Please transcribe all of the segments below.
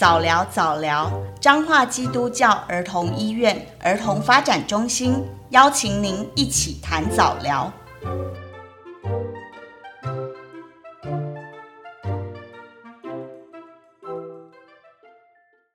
早疗早疗，彰化基督教儿童医院儿童发展中心邀请您一起谈早疗。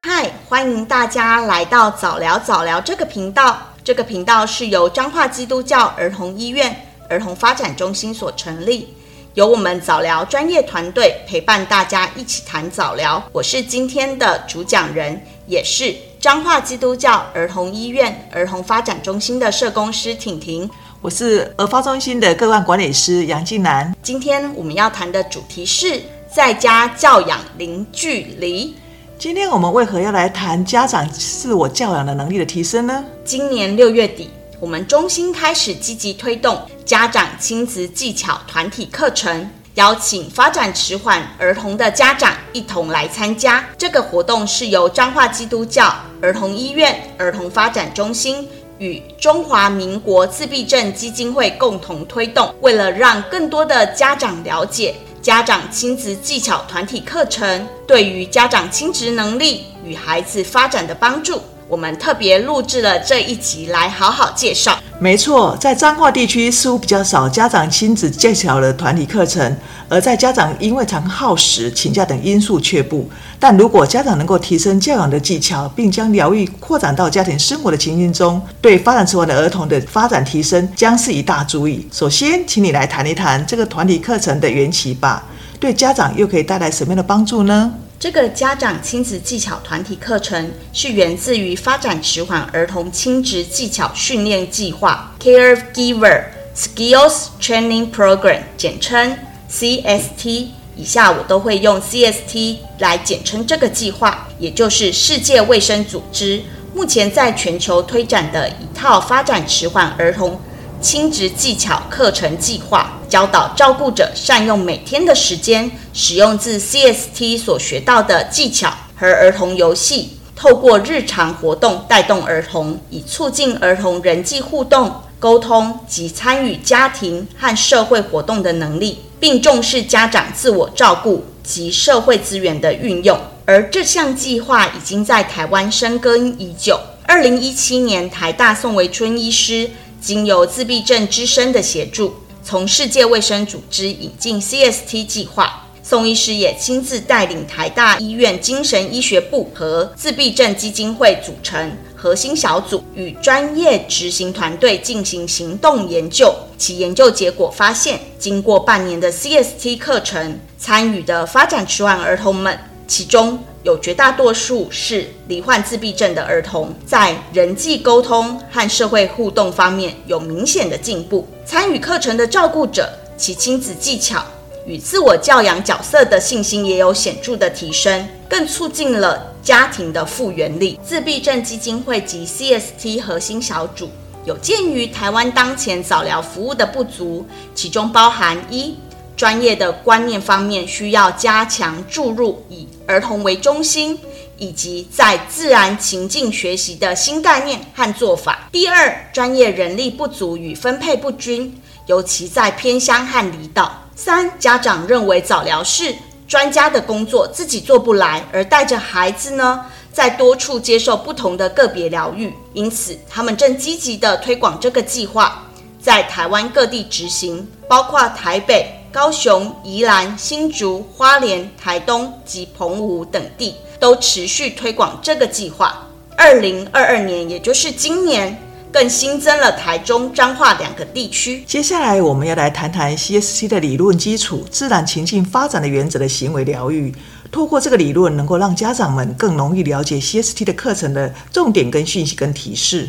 嗨，欢迎大家来到早聊早聊这个频道。这个频道是由彰化基督教儿童医院儿童发展中心所成立。由我们早疗专业团队陪伴大家一起谈早疗。我是今天的主讲人，也是彰化基督教儿童医院儿童发展中心的社工师婷婷。我是儿发中心的个案管理师杨静南。今天我们要谈的主题是在家教养零距离。今天我们为何要来谈家长自我教养的能力的提升呢？今年六月底，我们中心开始积极推动家长亲子技巧团体课程，邀请发展迟缓儿童的家长一同来参加。这个活动是由彰化基督教儿童医院儿童发展中心与中华民国自闭症基金会共同推动。为了让更多的家长了解家长亲子技巧团体课程对于家长亲职能力与孩子发展的帮助。我们特别录制了这一集来好好介绍。没错，在彰化地区似乎比较少家长亲子介绍的团体课程，而在家长因为常耗时、请假等因素却不。但如果家长能够提升教养的技巧，并将疗愈扩展到家庭生活的情境中，对发展迟缓的儿童的发展提升将是一大助益。首先，请你来谈一谈这个团体课程的缘起吧，对家长又可以带来什么样的帮助呢？这个家长亲子技巧团体课程是源自于发展迟缓儿童亲职技巧训练计划 （Caregiver Skills Training Program），简称 CST。以下我都会用 CST 来简称这个计划，也就是世界卫生组织目前在全球推展的一套发展迟缓儿童亲职技巧课程计划。教导照顾者善用每天的时间，使用自 CST 所学到的技巧和儿童游戏，透过日常活动带动儿童，以促进儿童人际互动、沟通及参与家庭和社会活动的能力，并重视家长自我照顾及社会资源的运用。而这项计划已经在台湾深耕已久。二零一七年，台大宋维春医师经由自闭症之声的协助。从世界卫生组织引进 CST 计划，宋医师也亲自带领台大医院精神医学部和自闭症基金会组成核心小组，与专业执行团队进行行动研究。其研究结果发现，经过半年的 CST 课程，参与的发展迟缓儿童们，其中有绝大多数是罹患自闭症的儿童，在人际沟通和社会互动方面有明显的进步。参与课程的照顾者，其亲子技巧与自我教养角色的信心也有显著的提升，更促进了家庭的复原力。自闭症基金会及 CST 核心小组有鉴于台湾当前早疗服务的不足，其中包含一。专业的观念方面需要加强注入以儿童为中心，以及在自然情境学习的新概念和做法。第二，专业人力不足与分配不均，尤其在偏乡和离岛。三，家长认为早疗是专家的工作，自己做不来，而带着孩子呢，在多处接受不同的个别疗愈，因此他们正积极地推广这个计划，在台湾各地执行，包括台北。高雄、宜兰、新竹、花莲、台东及澎湖等地都持续推广这个计划。二零二二年，也就是今年，更新增了台中、彰化两个地区。接下来，我们要来谈谈 CST 的理论基础、自然情境发展的原则的行为疗愈。透过这个理论，能够让家长们更容易了解 CST 的课程的重点跟讯息跟提示。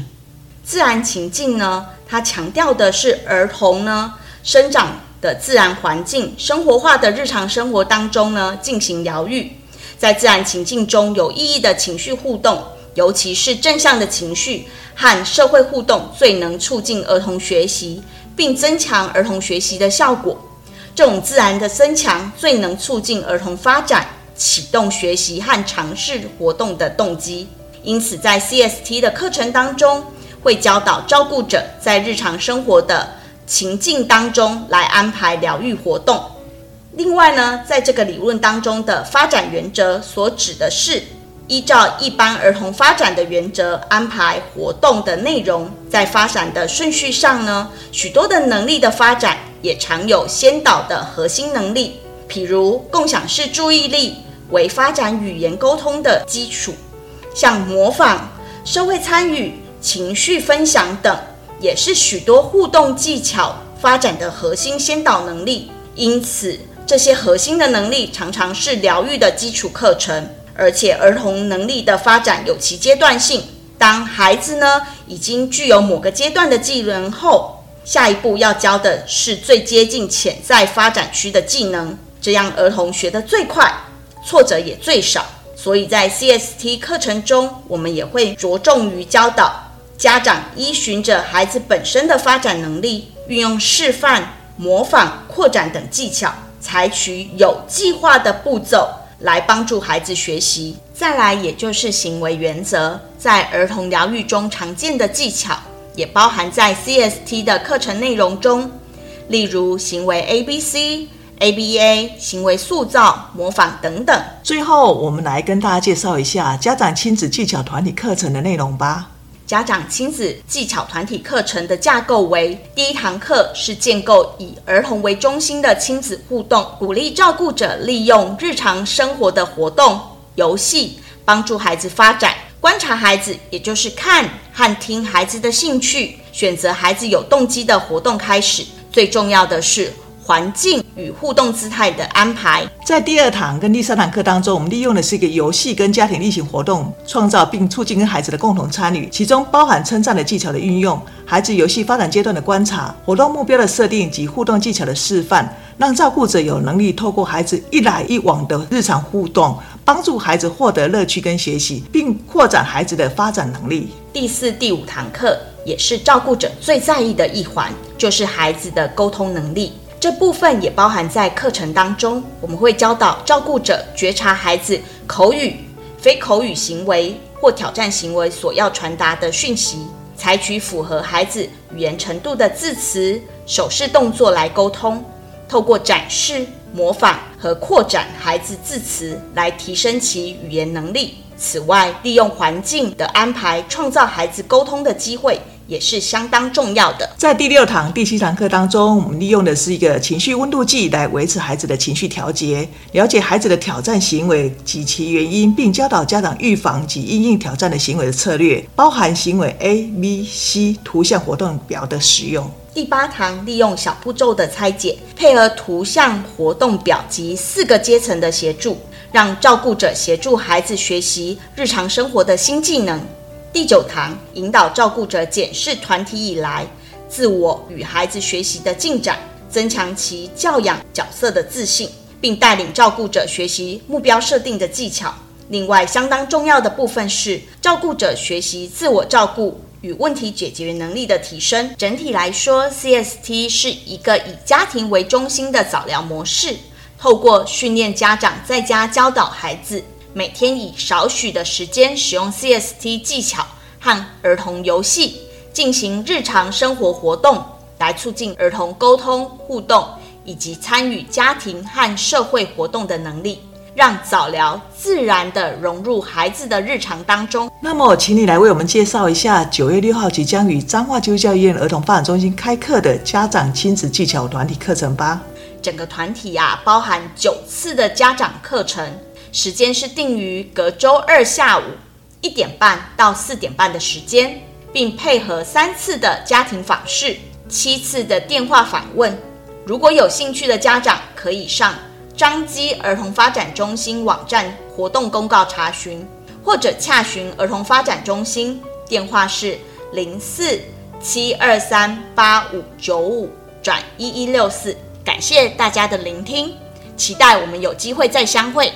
自然情境呢，它强调的是儿童呢生长。的自然环境，生活化的日常生活当中呢，进行疗愈，在自然情境中有意义的情绪互动，尤其是正向的情绪和社会互动，最能促进儿童学习，并增强儿童学习的效果。这种自然的增强，最能促进儿童发展，启动学习和尝试活动的动机。因此，在 CST 的课程当中，会教导照顾者在日常生活的情境当中来安排疗愈活动。另外呢，在这个理论当中的发展原则所指的是依照一般儿童发展的原则安排活动的内容。在发展的顺序上呢，许多的能力的发展也常有先导的核心能力，譬如共享式注意力为发展语言沟通的基础，像模仿、社会参与、情绪分享等，也是许多互动技巧发展的核心先导能力。因此，这些核心的能力常常是疗愈的基础课程。而且儿童能力的发展有其阶段性。当孩子呢已经具有某个阶段的技能后，下一步要教的是最接近潜在发展区的技能，这样儿童学得最快，挫折也最少。所以在 CST 课程中，我们也会着重于教导家长依循着孩子本身的发展能力，运用示范、模仿、扩展等技巧，采取有计划的步骤。来帮助孩子学习。再来，也就是行为原则，在儿童疗愈中常见的技巧，也包含在 CST 的课程内容中。例如，行为 ABC、ABA、行为塑造、模仿等等。最后，我们来跟大家介绍一下家长亲子技巧团体课程的内容吧。家长亲子技巧团体课程的架构为：第一堂课是建构以儿童为中心的亲子互动，鼓励照顾者利用日常生活的活动、游戏帮助孩子发展。观察孩子，也就是看和听孩子的兴趣，选择孩子有动机的活动开始。最重要的是，环境与互动姿态的安排，在第二堂跟第三堂课当中，我们利用的是一个游戏跟家庭例行活动，创造并促进跟孩子的共同参与，其中包含称赞的技巧的运用，孩子游戏发展阶段的观察，活动目标的设定及互动技巧的示范，让照顾者有能力透过孩子一来一往的日常互动，帮助孩子获得乐趣跟学习，并扩展孩子的发展能力。第四、第五堂课也是照顾者最在意的一环，就是孩子的沟通能力。这部分也包含在课程当中，我们会教导照顾者觉察孩子口语、非口语行为或挑战行为所要传达的讯息，采取符合孩子语言程度的字词、手势动作来沟通，透过展示、模仿和扩展孩子字词来提升其语言能力。此外，利用环境的安排，创造孩子沟通的机会。也是相当重要的。在第六堂、第七堂课当中，我们利用的是一个情绪温度计来维持孩子的情绪调节，了解孩子的挑战行为及其原因，并教导家长预防及应应挑战的行为的策略，包含行为 A、B、C 图像活动表的使用。第八堂利用小步骤的拆解，配合图像活动表及四个阶层的协助，让照顾者协助孩子学习日常生活的新技能。第九堂引导照顾者检视团体以来自我与孩子学习的进展，增强其教养角色的自信，并带领照顾者学习目标设定的技巧。另外，相当重要的部分是照顾者学习自我照顾与问题解决能力的提升。整体来说，CST 是一个以家庭为中心的早疗模式，透过训练家长在家教导孩子。每天以少许的时间使用 CST 技巧和儿童游戏进行日常生活活动，来促进儿童沟通互动以及参与家庭和社会活动的能力，让早疗自然地融入孩子的日常当中。那么，请你来为我们介绍一下九月六号即将与彰化基督教医院儿童发展中心开课的家长亲子技巧团体课程吧。整个团体呀、啊，包含九次的家长课程。时间是定于隔周二下午一点半到四点半的时间，并配合三次的家庭访视、七次的电话访问。如果有兴趣的家长，可以上彰基儿童发展中心网站活动公告查询，或者洽询儿童发展中心，电话是零四七二三八五九五转一一六四。感谢大家的聆听，期待我们有机会再相会。